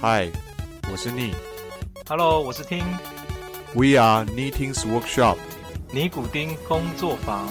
嗨，我是逆 Hello，我是听，We are Knitting's Workshop。尼古丁工作坊。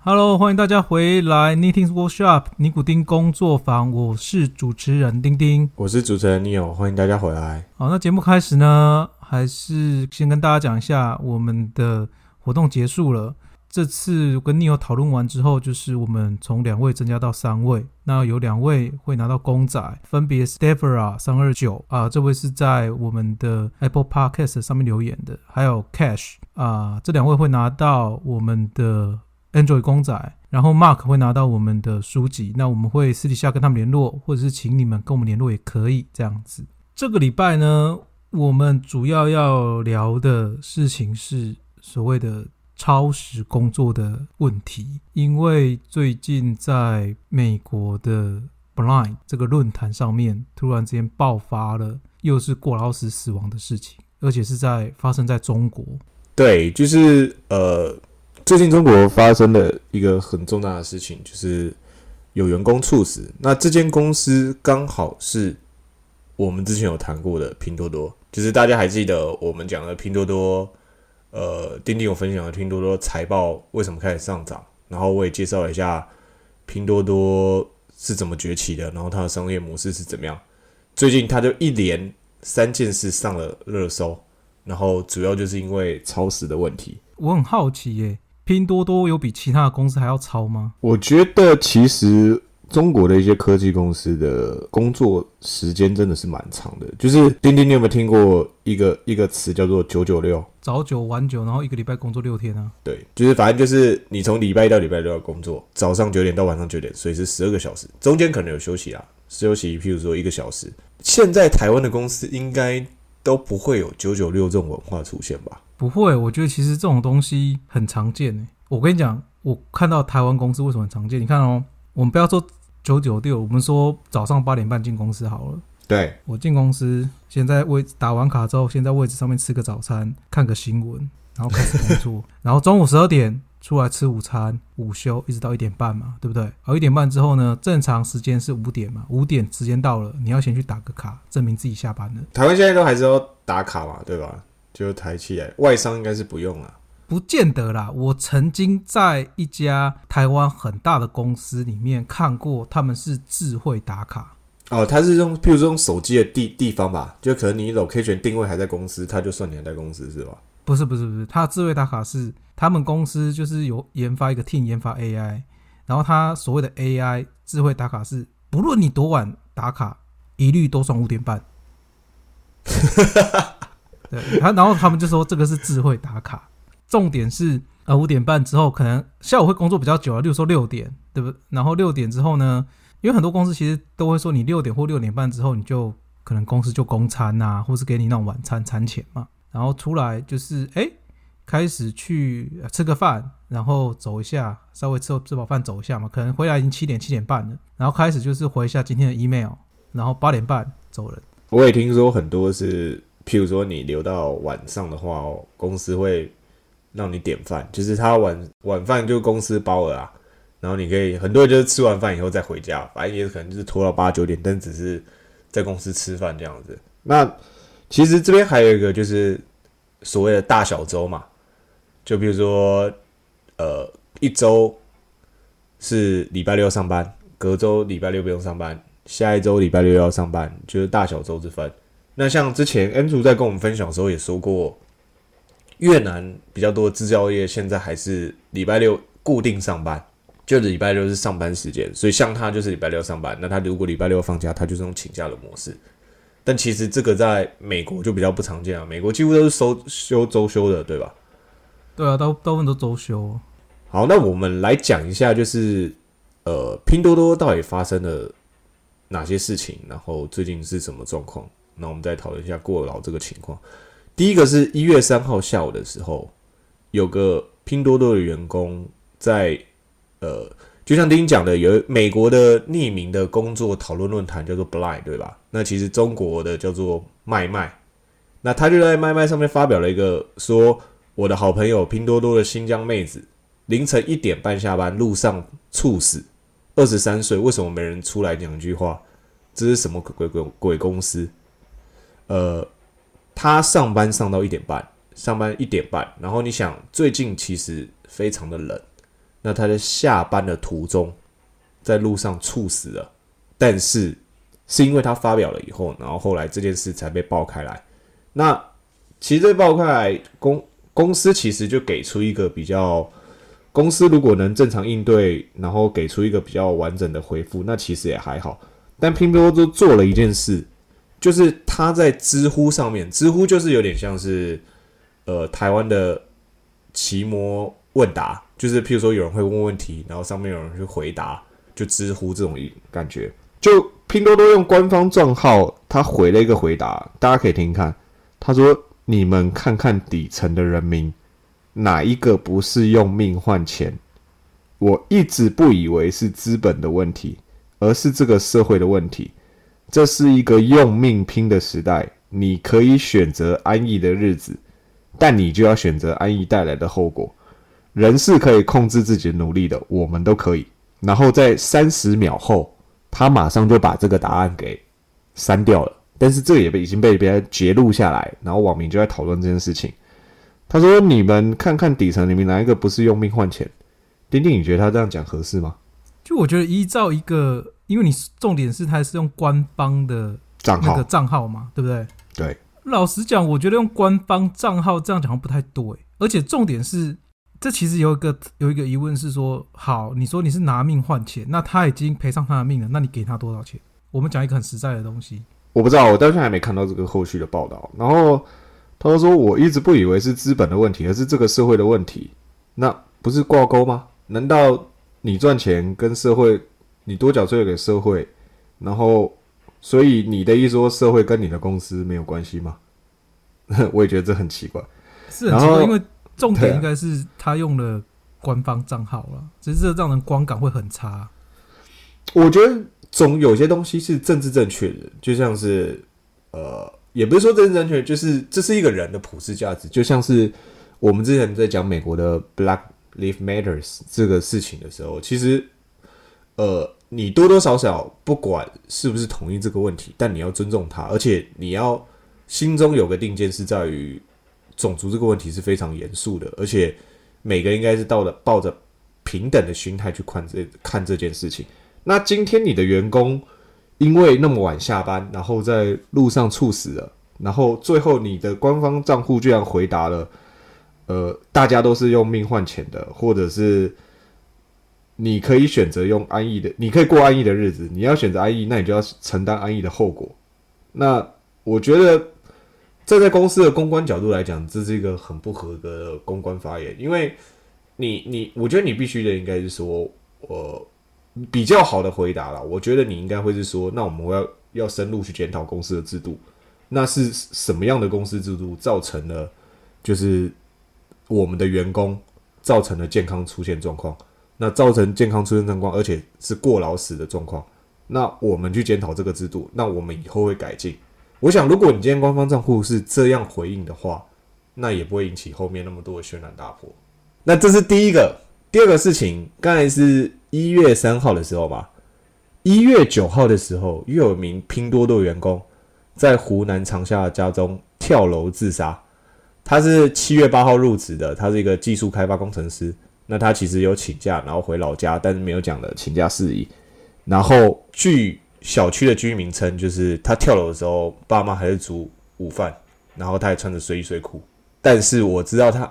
Hello，欢迎大家回来 Knitting's Workshop 尼古丁工作坊，我是主持人丁丁。我是主持人 Neil，欢迎大家回来。好，那节目开始呢，还是先跟大家讲一下我们的活动结束了。这次跟 Neil 讨论完之后，就是我们从两位增加到三位，那有两位会拿到公仔，分别 Stefera 三二九啊，这位是在我们的 Apple Podcast 上面留言的，还有 Cash 啊，这两位会拿到我们的 Android 公仔，然后 Mark 会拿到我们的书籍。那我们会私底下跟他们联络，或者是请你们跟我们联络也可以这样子。这个礼拜呢，我们主要要聊的事情是所谓的超时工作的问题，因为最近在美国的 Blind 这个论坛上面，突然之间爆发了又是过劳死死亡的事情，而且是在发生在中国。对，就是呃，最近中国发生了一个很重大的事情，就是有员工猝死。那这间公司刚好是我们之前有谈过的拼多多，就是大家还记得我们讲的拼多多，呃，丁丁有分享了拼多多财报为什么开始上涨，然后我也介绍了一下拼多多是怎么崛起的，然后它的商业模式是怎么样。最近它就一连三件事上了热搜。然后主要就是因为超时的问题。我很好奇耶，拼多多有比其他的公司还要超吗？我觉得其实中国的一些科技公司的工作时间真的是蛮长的。就是丁丁，你有没有听过一个一个词叫做“九九六早九晚九，然后一个礼拜工作六天啊？”？对，就是反正就是你从礼拜一到礼拜六要工作，早上九点到晚上九点，所以是十二个小时，中间可能有休息啊，休息譬如说一个小时。现在台湾的公司应该都不会有九九六这种文化出现吧？不会，我觉得其实这种东西很常见诶。我跟你讲，我看到台湾公司为什么很常见？你看哦，我们不要说九九六，我们说早上八点半进公司好了。对，我进公司，先在位打完卡之后，先在位置上面吃个早餐，看个新闻，然后开始工作，然后中午十二点出来吃午餐，午休一直到一点半嘛，对不对？好，一点半之后呢，正常时间是五点嘛，五点时间到了，你要先去打个卡，证明自己下班了。台湾现在都还是要打卡嘛，对吧？就台企来，外商应该是不用啊。不见得啦，我曾经在一家台湾很大的公司里面看过，他们是智慧打卡。哦，他是用，譬如说用手机的地地方吧，就可能你 location 定位还在公司，他就算你还在公司是吧？不是不是不是，他的智慧打卡是他们公司就是有研发一个 team 研发 AI，然后他所谓的 AI 智慧打卡是不论你多晚打卡，一律都算五点半。对，他然后他们就说这个是智慧打卡，重点是呃五点半之后可能下午会工作比较久啊，例如说六点，对不？然后六点之后呢，因为很多公司其实都会说你六点或六点半之后你就可能公司就供餐呐、或是给你那种晚餐餐钱嘛，然后出来就是哎开始去吃个饭，然后走一下，稍微吃吃饱饭走一下嘛，可能回来已经七点七点半了，然后开始就是回一下今天的 email，然后八点半走人。我也听说很多是，譬如说你留到晚上的话，公司会让你点饭，就是他晚晚饭就公司包了啊，然后你可以很多人就是吃完饭以后再回家，反正也可能就是拖到八九点，但只是在公司吃饭这样子。那其实这边还有一个就是所谓的大小周嘛，就比如说呃一周是礼拜六上班，隔周礼拜六不用上班，下一周礼拜六要上班，就是大小周之分。那像之前 Andrew 在跟我们分享的时候也说过，越南比较多的制造业现在还是礼拜六固定上班，就是礼拜六是上班时间，所以像他就是礼拜六上班，那他如果礼拜六放假，他就是用请假的模式。但其实这个在美国就比较不常见啊，美国几乎都是收休周休的，对吧？对啊，大大部分都周休。好，那我们来讲一下，就是呃，拼多多到底发生了哪些事情，然后最近是什么状况？那我们再讨论一下过劳这个情况。第一个是一月三号下午的时候，有个拼多多的员工在呃，就像丁丁讲的，有美国的匿名的工作讨论论坛叫做 Blind，对吧？那其实中国的叫做麦麦。那他就在麦麦上面发表了一个说，我的好朋友拼多多的新疆妹子凌晨一点半下班，路上猝死，二十三岁，为什么没人出来讲句话？这是什么鬼鬼鬼公司？呃，他上班上到一点半，上班一点半，然后你想最近其实非常的冷，那他在下班的途中，在路上猝死了，但是是因为他发表了以后，然后后来这件事才被爆开来。那其实这爆开来，公公司其实就给出一个比较，公司如果能正常应对，然后给出一个比较完整的回复，那其实也还好。但拼多多做了一件事，就是他在知乎上面，知乎就是有点像是呃台湾的奇摩问答，就是譬如说有人会问问题，然后上面有人去回答，就知乎这种感觉。就拼多多用官方账号，他回了一个回答，大家可以听听看。他说：“你们看看底层的人民，哪一个不是用命换钱？我一直不以为是资本的问题。”而是这个社会的问题，这是一个用命拼的时代。你可以选择安逸的日子，但你就要选择安逸带来的后果。人是可以控制自己的努力的，我们都可以。然后在三十秒后，他马上就把这个答案给删掉了。但是这也被已经被别人截录下来，然后网民就在讨论这件事情。他说：“你们看看底层里面哪一个不是用命换钱？”丁丁，你觉得他这样讲合适吗？就我觉得依照一个，因为你重点是它是用官方的账号那个账号嘛，对不对？对。老实讲，我觉得用官方账号这样讲不太对，而且重点是，这其实有一个有一个疑问是说，好，你说你是拿命换钱，那他已经赔上他的命了，那你给他多少钱？我们讲一个很实在的东西。我不知道，我到现在还没看到这个后续的报道。然后他说，我一直不以为是资本的问题，而是这个社会的问题。那不是挂钩吗？难道？你赚钱跟社会，你多缴税给社会，然后，所以你的意思说社会跟你的公司没有关系吗？我也觉得这很奇怪，是很奇怪，因为重点应该是他用了官方账号了，只是这让人观感会很差。我觉得总有些东西是政治正确的，就像是呃，也不是说政治正确，就是这是一个人的普世价值，就像是我们之前在讲美国的 Black。Live matters 这个事情的时候，其实，呃，你多多少少不管是不是同意这个问题，但你要尊重他，而且你要心中有个定见，是在于种族这个问题是非常严肃的，而且每个应该是到了抱着平等的心态去看这看这件事情。那今天你的员工因为那么晚下班，然后在路上猝死了，然后最后你的官方账户居然回答了。呃，大家都是用命换钱的，或者是你可以选择用安逸的，你可以过安逸的日子。你要选择安逸，那你就要承担安逸的后果。那我觉得站在公司的公关角度来讲，这是一个很不合格的公关发言，因为你你，我觉得你必须的应该是说，我比较好的回答了。我觉得你应该会是说，那我们要要深入去检讨公司的制度，那是什么样的公司制度造成了就是。我们的员工造成了健康出现状况，那造成健康出现状况，而且是过劳死的状况，那我们去检讨这个制度，那我们以后会改进。我想，如果你今天官方账户是这样回应的话，那也不会引起后面那么多的轩然大波。那这是第一个，第二个事情，刚才是一月三号的时候吧，一月九号的时候，又有一名拼多多员工在湖南长沙的家中跳楼自杀。他是七月八号入职的，他是一个技术开发工程师。那他其实有请假，然后回老家，但是没有讲的请假事宜。然后据小区的居民称，就是他跳楼的时候，爸妈还是煮午饭，然后他也穿着睡衣睡裤。但是我知道他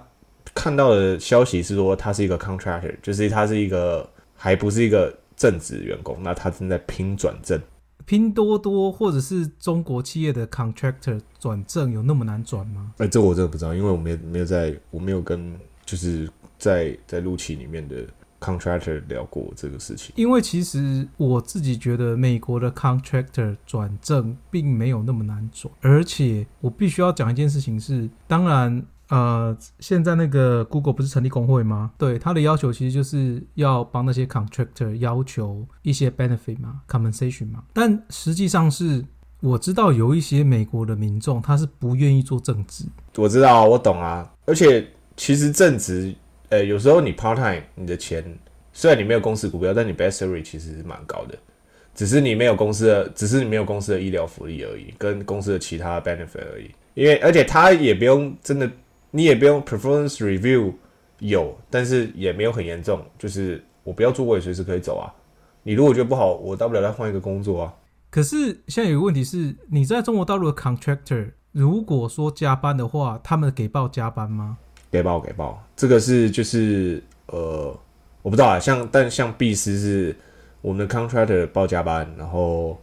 看到的消息是说，他是一个 contractor，就是他是一个还不是一个正职员工。那他正在拼转正。拼多多或者是中国企业的 contractor 转正有那么难转吗？哎，这我真的不知道，因为我没没有在，我没有跟就是在在陆企里面的 contractor 聊过这个事情。因为其实我自己觉得美国的 contractor 转正并没有那么难转，而且我必须要讲一件事情是，当然。呃，现在那个 Google 不是成立工会吗？对，他的要求其实就是要帮那些 contractor 要求一些 benefit 嘛，compensation 嘛。但实际上是，我知道有一些美国的民众他是不愿意做政治。我知道，我懂啊。而且其实正职，呃，有时候你 part time，你的钱虽然你没有公司股票，但你 base salary 其实是蛮高的。只是你没有公司的，只是你没有公司的医疗福利而已，跟公司的其他 benefit 而已。因为而且他也不用真的，你也不用 performance review 有，但是也没有很严重，就是我不要做，我也随时可以走啊。你如果觉得不好，我大不了再换一个工作啊。可是现在有个问题是，你在中国大陆的 contractor，如果说加班的话，他们给报加班吗？给报给报，这个是就是呃，我不知道啊，像但像必斯是我们的 contractor 报加班，然后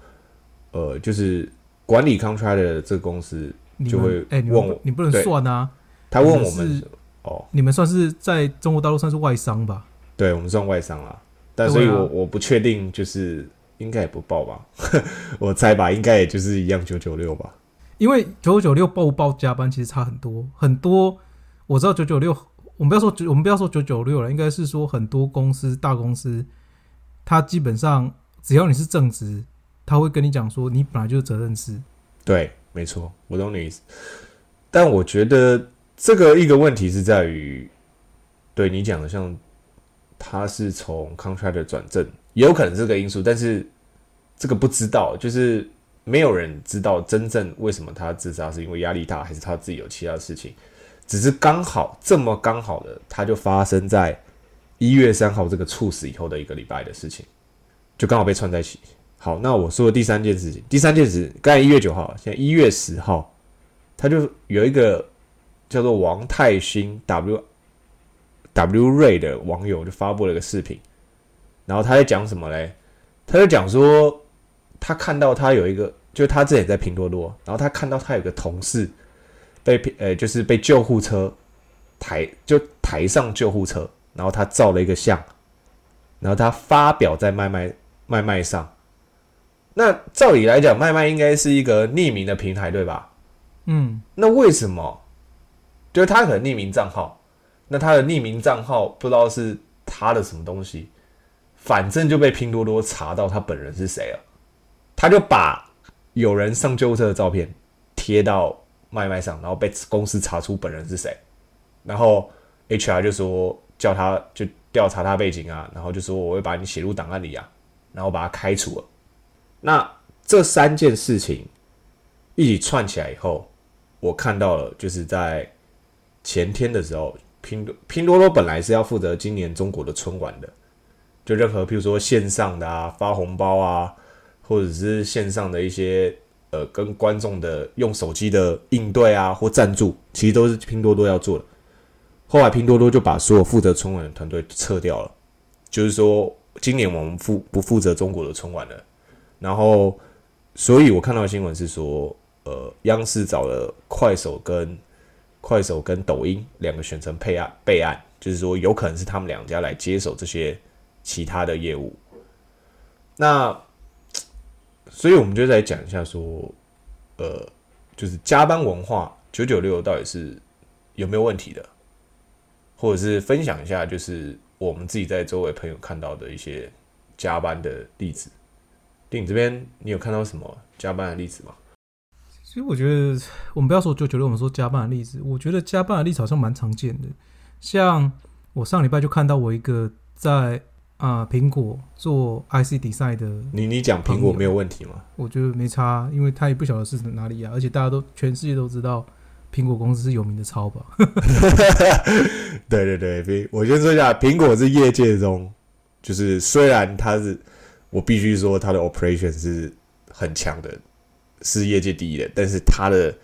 呃，就是管理 contractor 这个公司就会们哎、你问你不能算啊，他问我们哦，你们算是在中国大陆算是外商吧？对我们算外商啦，但所以我我不确定，就是应该也不报吧，我猜吧，应该也就是一样九九六吧。因为九九六报不报加班其实差很多，很多我知道九九六，我们不要说九，我们不要说九九六了，应该是说很多公司大公司，它基本上只要你是正职，他会跟你讲说你本来就是责任制，对，没错，我懂你意思。但我觉得这个一个问题是在于，对你讲的，像他是从 contractor 转正，也有可能是这个因素，但是这个不知道，就是没有人知道真正为什么他自杀，是因为压力大，还是他自己有其他事情。只是刚好这么刚好的，他就发生在一月三号这个猝死以后的一个礼拜的事情，就刚好被串在一起。好，那我说的第三件事情，第三件事，刚才一月九号，现在一月十号，他就有一个叫做王泰兴 W W 瑞的网友就发布了一个视频，然后他在讲什么嘞？他就讲说，他看到他有一个，就他自己在拼多多，然后他看到他有个同事被呃，就是被救护车抬就抬上救护车，然后他照了一个相，然后他发表在麦麦麦麦上。那照理来讲，麦麦应该是一个匿名的平台，对吧？嗯，那为什么？就是他可能匿名账号，那他的匿名账号不知道是他的什么东西，反正就被拼多多查到他本人是谁了，他就把有人上救护车的照片贴到麦麦上，然后被公司查出本人是谁，然后 HR 就说叫他就调查他背景啊，然后就说我会把你写入档案里啊，然后把他开除了。那这三件事情一起串起来以后，我看到了，就是在前天的时候，拼多拼多多本来是要负责今年中国的春晚的，就任何譬如说线上的啊发红包啊，或者是线上的一些呃跟观众的用手机的应对啊或赞助，其实都是拼多多要做的。后来拼多多就把所有负责春晚的团队撤掉了，就是说今年我们负不负责中国的春晚了。然后，所以我看到新闻是说，呃，央视找了快手跟快手跟抖音两个选成配案备案，就是说有可能是他们两家来接手这些其他的业务。那，所以我们就来讲一下说，呃，就是加班文化九九六到底是有没有问题的，或者是分享一下，就是我们自己在周围朋友看到的一些加班的例子。电影这边你有看到什么加班的例子吗？其实我觉得我们不要说九九六，我们说加班的例子，我觉得加班的例子好像蛮常见的。像我上礼拜就看到我一个在啊苹果做 IC design 的，你你讲苹果没有问题吗？我觉得没差，因为他也不晓得是哪里啊，而且大家都全世界都知道苹果公司是有名的超吧。对对对，苹我先说一下，苹果是业界中，就是虽然它是，我必须说它的 operation 是很强的，是业界第一的，但是它的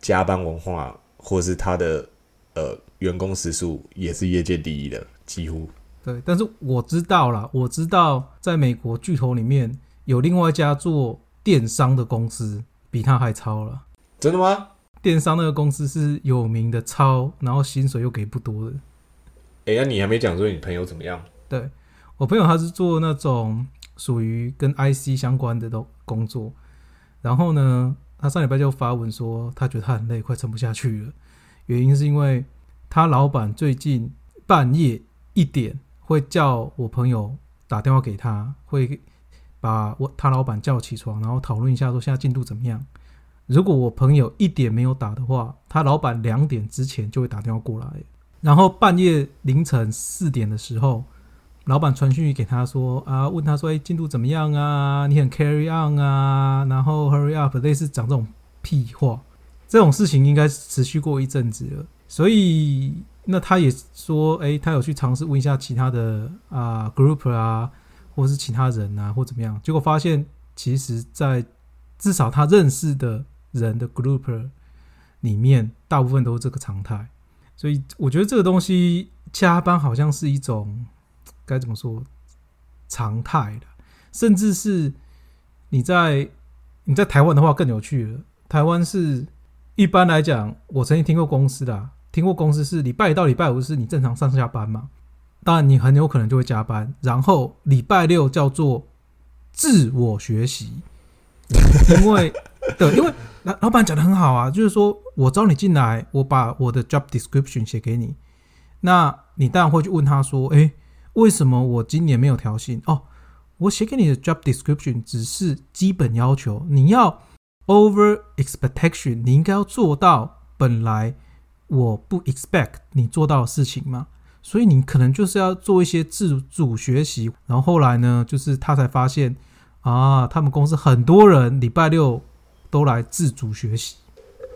加班文化或是它的呃员工时数也是业界第一的，几乎。对，但是我知道啦，我知道在美国巨头里面有另外一家做电商的公司比他还超了。真的吗？电商那个公司是有名的超，然后薪水又给不多的。哎、那你还没讲说你朋友怎么样？对我朋友他是做那种属于跟 IC 相关的都工作，然后呢，他上礼拜就发文说他觉得他很累，快撑不下去了。原因是因为他老板最近半夜一点会叫我朋友打电话给他，会把我他老板叫起床，然后讨论一下说现在进度怎么样。如果我朋友一点没有打的话，他老板两点之前就会打电话过来，然后半夜凌晨四点的时候，老板传讯息给他说啊，问他说，哎，进度怎么样啊？你很 carry on 啊？然后 hurry up，类似讲这种屁话。这种事情应该持续过一阵子了，所以那他也说，哎，他有去尝试问一下其他的啊 group 啊，或是其他人啊，或怎么样，结果发现，其实，在至少他认识的人的 group 里面，大部分都是这个常态。所以我觉得这个东西加班好像是一种该怎么说常态的，甚至是你在你在台湾的话更有趣了，台湾是。一般来讲，我曾经听过公司的，听过公司是礼拜一到礼拜五是你正常上下班嘛，当然你很有可能就会加班，然后礼拜六叫做自我学习，因为对，因为老老板讲的很好啊，就是说我招你进来，我把我的 job description 写给你，那你当然会去问他说，诶，为什么我今年没有调薪？哦，我写给你的 job description 只是基本要求，你要。Over expectation，你应该要做到本来我不 expect 你做到的事情嘛，所以你可能就是要做一些自主学习。然后后来呢，就是他才发现啊，他们公司很多人礼拜六都来自主学习。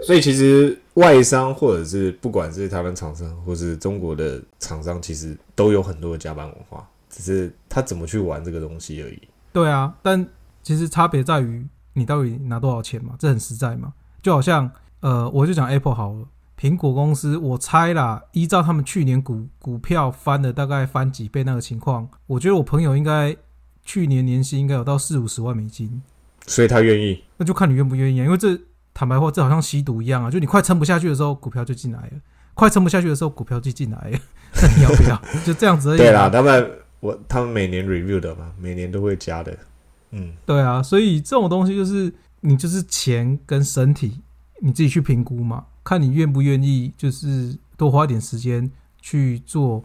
所以其实外商或者是不管是台湾厂商或是中国的厂商，其实都有很多的加班文化，只是他怎么去玩这个东西而已。对啊，但其实差别在于。你到底拿多少钱嘛？这很实在嘛？就好像，呃，我就讲 Apple 好了，苹果公司，我猜啦，依照他们去年股股票翻了大概翻几倍那个情况，我觉得我朋友应该去年年薪应该有到四五十万美金，所以他愿意，那就看你愿不愿意啊。因为这坦白话，这好像吸毒一样啊，就你快撑不下去的时候，股票就进来了；快撑不下去的时候，股票就进来了。你要不要？就这样子而已。对啦，他们我他们每年 review 的嘛，每年都会加的。嗯，对啊，所以这种东西就是你就是钱跟身体，你自己去评估嘛，看你愿不愿意，就是多花点时间去做，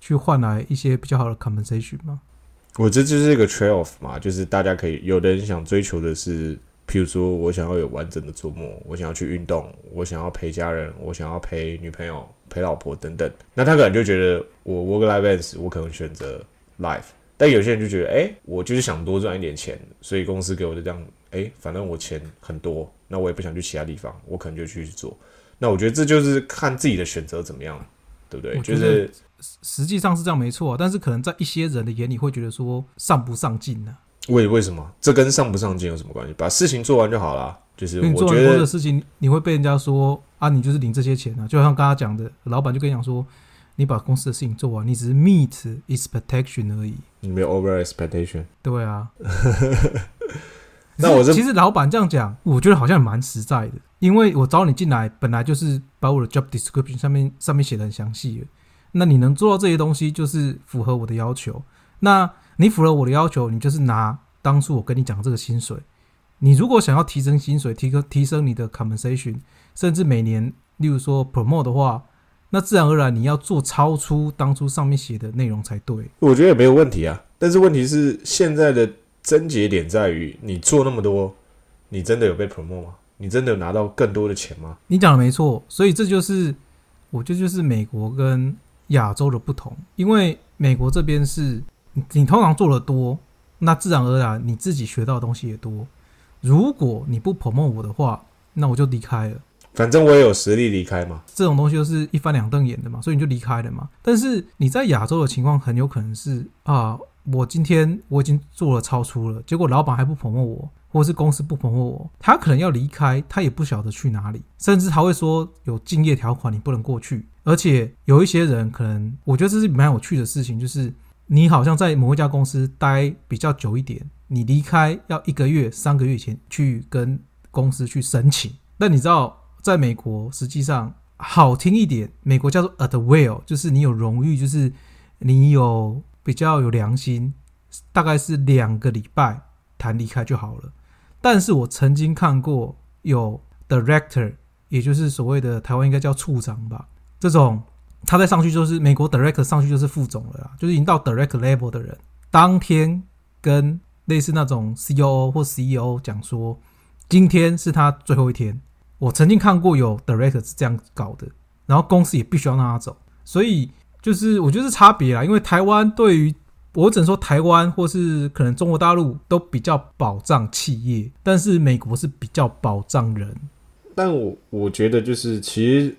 去换来一些比较好的 compensation 吗。我这就是一个 trade off 嘛，就是大家可以有的人想追求的是，譬如说我想要有完整的周末，我想要去运动，我想要陪家人，我想要陪女朋友、陪老婆等等，那他可能就觉得我 work life balance，我可能选择 life。但有些人就觉得，哎，我就是想多赚一点钱，所以公司给我的这样，哎，反正我钱很多，那我也不想去其他地方，我可能就去做。那我觉得这就是看自己的选择怎么样，对不对？就是实际上是这样没错，但是可能在一些人的眼里会觉得说上不上进呢？为为什么？这跟上不上进有什么关系？把事情做完就好了。就是你做很多的事情，你会被人家说啊，你就是领这些钱啊。就像刚刚讲的，老板就跟你讲说。你把公司的事情做完，你只是 meet expectation 而已，你没有 over expectation。对啊，那我其实老板这样讲，我觉得好像蛮实在的，因为我招你进来，本来就是把我的 job description 上面上面写的很详细，那你能做到这些东西，就是符合我的要求。那你符合我的要求，你就是拿当初我跟你讲的这个薪水。你如果想要提升薪水，提高提升你的 compensation，甚至每年，例如说 promote 的话。那自然而然，你要做超出当初上面写的内容才对。我觉得也没有问题啊，但是问题是现在的症结点在于，你做那么多，你真的有被 promote 吗？你真的有拿到更多的钱吗？你讲的没错，所以这就是我觉得就是美国跟亚洲的不同，因为美国这边是你通常做的多，那自然而然你自己学到的东西也多。如果你不 promote 我的话，那我就离开了。反正我也有实力离开嘛，这种东西就是一翻两瞪眼的嘛，所以你就离开了嘛。但是你在亚洲的情况很有可能是啊，我今天我已经做了超出了，结果老板还不捧我，或者是公司不捧我，他可能要离开，他也不晓得去哪里，甚至他会说有敬业条款，你不能过去。而且有一些人可能，我觉得这是蛮有趣的事情，就是你好像在某一家公司待比较久一点，你离开要一个月、三个月前去跟公司去申请，那你知道？在美国，实际上好听一点，美国叫做 at will，就是你有荣誉，就是你有比较有良心，大概是两个礼拜谈离开就好了。但是我曾经看过有 director，也就是所谓的台湾应该叫处长吧，这种他在上去就是美国 director 上去就是副总了啦，就是已经到 director level 的人，当天跟类似那种 C O O 或 C E O 讲说，今天是他最后一天。我曾经看过有 director 是这样搞的，然后公司也必须要让他走，所以就是我觉得是差别啦。因为台湾对于我只能说台湾或是可能中国大陆都比较保障企业，但是美国是比较保障人。但我我觉得就是其实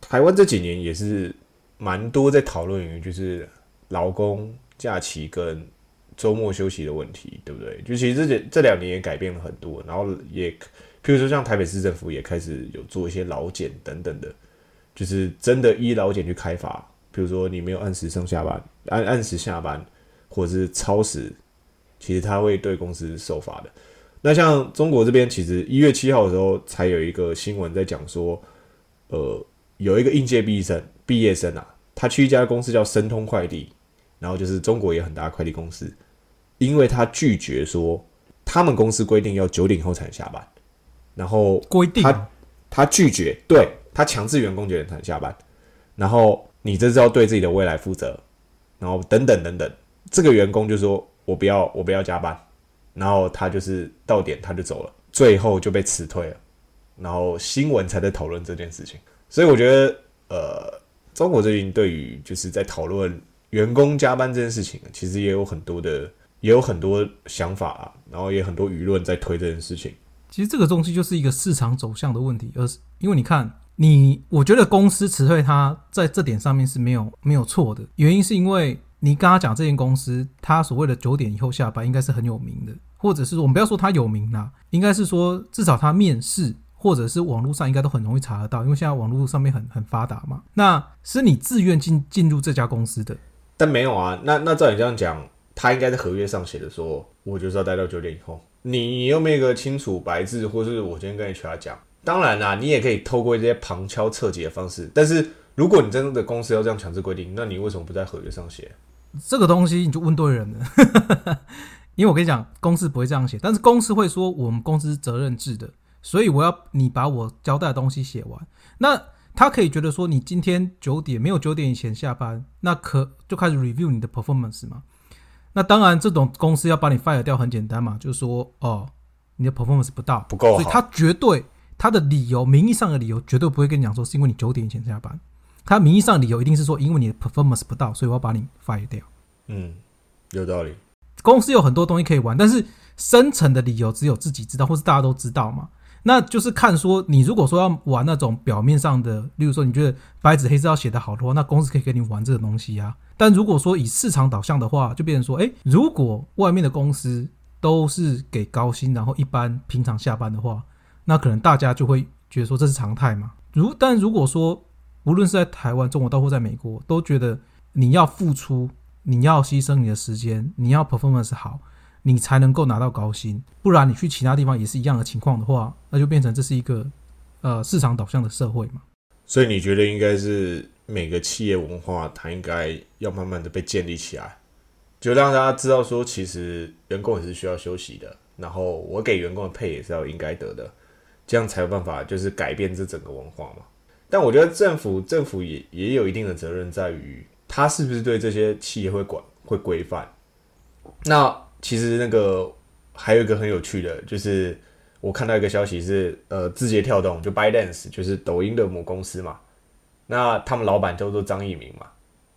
台湾这几年也是蛮多在讨论于就是劳工假期跟周末休息的问题，对不对？就其实这这两年也改变了很多，然后也譬如说像台北市政府也开始有做一些劳检等等的，就是真的依劳检去开发，比如说你没有按时上下班，按按时下班，或者是超时，其实他会对公司受罚的。那像中国这边，其实一月七号的时候才有一个新闻在讲说，呃，有一个应届毕业生，毕业生啊，他去一家公司叫申通快递，然后就是中国也很大的快递公司，因为他拒绝说他们公司规定要九点后才能下班，然后规定？他他拒绝，对他强制员工九点才能下班，然后你这是要对自己的未来负责，然后等等等等，这个员工就说我不要我不要加班。然后他就是到点他就走了，最后就被辞退了，然后新闻才在讨论这件事情。所以我觉得，呃，中国最近对于就是在讨论员工加班这件事情，其实也有很多的，也有很多想法啊，然后也很多舆论在推这件事情。其实这个东西就是一个市场走向的问题，而是因为你看，你我觉得公司辞退他在这点上面是没有没有错的，原因是因为。你刚刚讲这间公司，他所谓的九点以后下班，应该是很有名的，或者是说我们不要说他有名啦，应该是说至少他面试或者是网络上应该都很容易查得到，因为现在网络上面很很发达嘛。那是你自愿进进入这家公司的，但没有啊。那那照你这样讲，他应该在合约上写的说，我就是要待到九点以后。你有没有一个清楚白字，或是我今天跟 HR 讲？当然啦，你也可以透过一些旁敲侧击的方式。但是如果你真的公司要这样强制规定，那你为什么不在合约上写？这个东西你就问对人了，因为我跟你讲，公司不会这样写，但是公司会说我们公司是责任制的，所以我要你把我交代的东西写完。那他可以觉得说你今天九点没有九点以前下班，那可就开始 review 你的 performance 嘛。那当然，这种公司要把你 fire 掉很简单嘛，就是说哦，你的 performance 不到不够，所以他绝对他的理由，名义上的理由绝对不会跟你讲说是因为你九点以前下班。他名义上理由一定是说，因为你的 performance 不到，所以我要把你 fire 掉。嗯，有道理。公司有很多东西可以玩，但是深层的理由只有自己知道，或是大家都知道嘛？那就是看说，你如果说要玩那种表面上的，例如说你觉得白纸黑字要写得好的话，那公司可以给你玩这个东西啊。但如果说以市场导向的话，就变成说，诶，如果外面的公司都是给高薪，然后一般平常下班的话，那可能大家就会觉得说这是常态嘛。如但如果说无论是在台湾、中国，到或在美国，都觉得你要付出，你要牺牲你的时间，你要 performance 好，你才能够拿到高薪。不然你去其他地方也是一样的情况的话，那就变成这是一个呃市场导向的社会嘛。所以你觉得应该是每个企业文化，它应该要慢慢的被建立起来，就让大家知道说，其实员工也是需要休息的，然后我给员工的配也是要应该得的，这样才有办法就是改变这整个文化嘛。但我觉得政府政府也也有一定的责任，在于他是不是对这些企业会管会规范。那其实那个还有一个很有趣的，就是我看到一个消息是，呃，字节跳动就 ByteDance，就是抖音的母公司嘛。那他们老板叫做张一鸣嘛。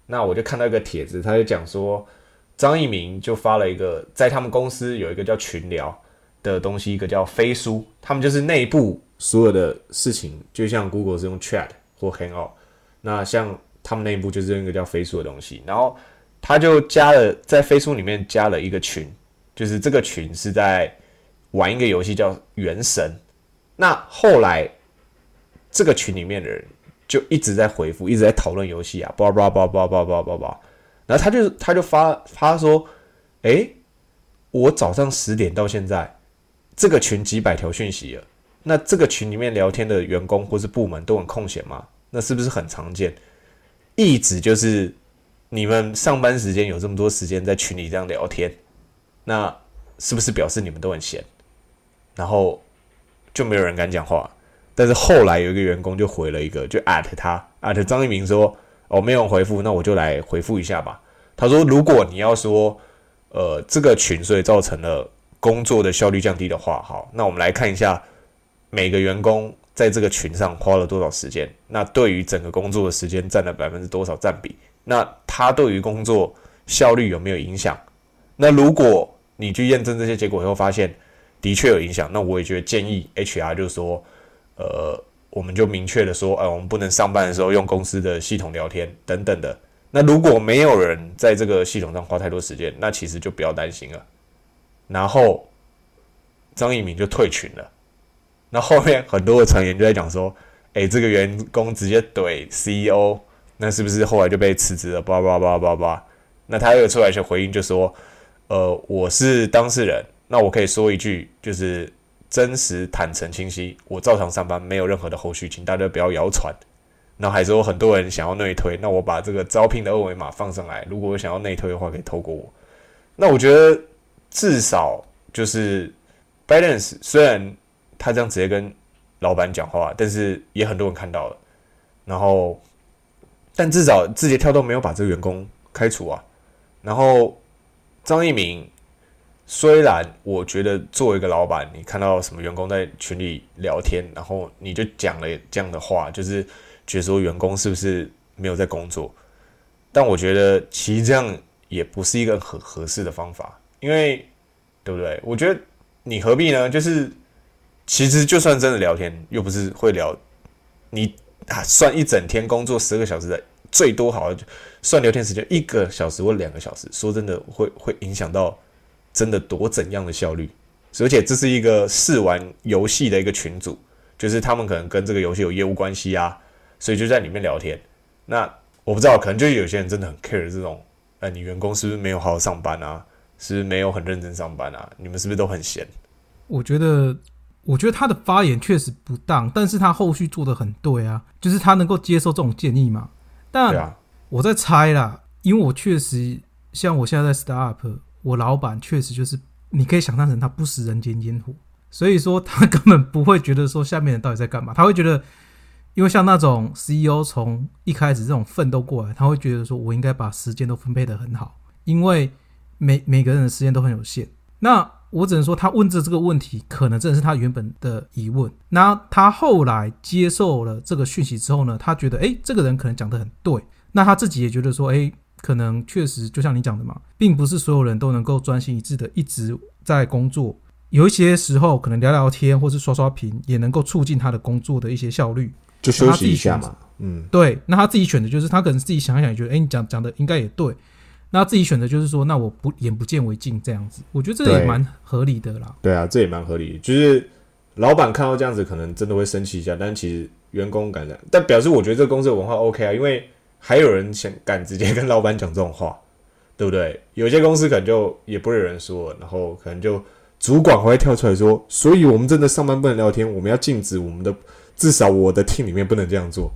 那我就看到一个帖子，他就讲说，张一鸣就发了一个，在他们公司有一个叫群聊的东西，一个叫飞书，他们就是内部。所有的事情就像 Google 是用 Chat 或 Hangout，那像他们内部就是用一个叫飞书的东西，然后他就加了在飞书里面加了一个群，就是这个群是在玩一个游戏叫原神。那后来这个群里面的人就一直在回复，一直在讨论游戏啊，叭叭叭叭叭叭叭叭，然后他就他就发发说，哎，我早上十点到现在这个群几百条讯息了。那这个群里面聊天的员工或是部门都很空闲吗？那是不是很常见？一直就是你们上班时间有这么多时间在群里这样聊天，那是不是表示你们都很闲？然后就没有人敢讲话。但是后来有一个员工就回了一个，就 at 他 at 张一鸣说：“哦，没有回复，那我就来回复一下吧。”他说：“如果你要说，呃，这个群所以造成了工作的效率降低的话，好，那我们来看一下。”每个员工在这个群上花了多少时间？那对于整个工作的时间占了百分之多少占比？那他对于工作效率有没有影响？那如果你去验证这些结果以后发现的确有影响，那我也觉得建议 HR 就是说，呃，我们就明确的说，呃，我们不能上班的时候用公司的系统聊天等等的。那如果没有人在这个系统上花太多时间，那其实就不要担心了。然后张一鸣就退群了。那后面很多的传言就在讲说，哎，这个员工直接怼 CEO，那是不是后来就被辞职了？叭叭叭叭叭。那他又出来一些回应，就说，呃，我是当事人，那我可以说一句，就是真实、坦诚、清晰，我照常上班，没有任何的后续，请大家不要谣传。然后还说很多人想要内推，那我把这个招聘的二维码放上来，如果想要内推的话，可以透过我。那我觉得至少就是 balance，虽然他这样直接跟老板讲话，但是也很多人看到了。然后，但至少字节跳动没有把这个员工开除啊。然后张一鸣，虽然我觉得作为一个老板，你看到什么员工在群里聊天，然后你就讲了这样的话，就是。觉得说员工是不是没有在工作？但我觉得其实这样也不是一个很合适的方法，因为对不对？我觉得你何必呢？就是其实就算真的聊天，又不是会聊你啊，算一整天工作十个小时的，最多好像算聊天时间一个小时或两个小时。说真的，会会影响到真的多怎样的效率？而且这是一个试玩游戏的一个群组，就是他们可能跟这个游戏有业务关系啊。所以就在里面聊天，那我不知道，可能就有些人真的很 care 这种，哎，你员工是不是没有好好上班啊？是没有很认真上班啊？你们是不是都很闲？我觉得，我觉得他的发言确实不当，但是他后续做的很对啊，就是他能够接受这种建议嘛。但我在猜啦，因为我确实像我现在在 startup，我老板确实就是你可以想象成他不食人间烟火，所以说他根本不会觉得说下面人到底在干嘛，他会觉得。因为像那种 CEO 从一开始这种奋斗过来，他会觉得说，我应该把时间都分配的很好，因为每每个人的时间都很有限。那我只能说，他问这这个问题，可能真的是他原本的疑问。那他后来接受了这个讯息之后呢，他觉得，哎，这个人可能讲的很对。那他自己也觉得说，哎，可能确实就像你讲的嘛，并不是所有人都能够专心一致的一直在工作，有一些时候可能聊聊天或是刷刷屏，也能够促进他的工作的一些效率。就休息一下嘛，嗯，对，那他自己选的就是他可能自己想想也觉得，哎，你讲讲的应该也对，那自己选择就是说，那我不眼不见为净这样子，我觉得这也蛮合理的啦。对啊，这也蛮合理，就是老板看到这样子，可能真的会生气一下，但其实员工敢讲，但表示我觉得这个公司的文化 OK 啊，因为还有人想敢直接跟老板讲这种话，对不对？有些公司可能就也不会有人说，然后可能就主管会跳出来说，所以我们真的上班不能聊天，我们要禁止我们的。至少我的 team 里面不能这样做，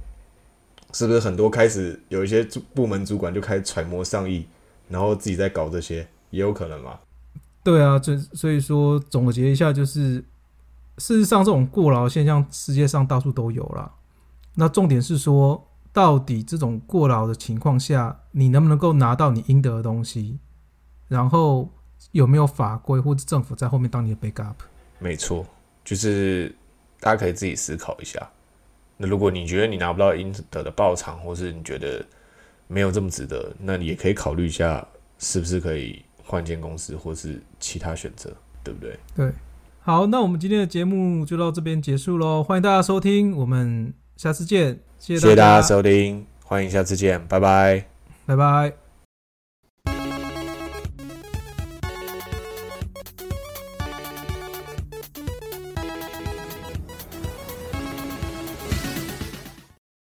是不是很多开始有一些部门主管就开始揣摩上意，然后自己在搞这些，也有可能嘛？对啊，这所以说总结一下，就是事实上这种过劳现象世界上到处都有了。那重点是说，到底这种过劳的情况下，你能不能够拿到你应得的东西？然后有没有法规或者政府在后面当你的 backup？没错，就是。大家可以自己思考一下。那如果你觉得你拿不到应得的报偿，或是你觉得没有这么值得，那你也可以考虑一下，是不是可以换间公司，或是其他选择，对不对？对。好，那我们今天的节目就到这边结束喽。欢迎大家收听，我们下次见。谢谢大家收听，欢迎下次见，拜拜，拜拜。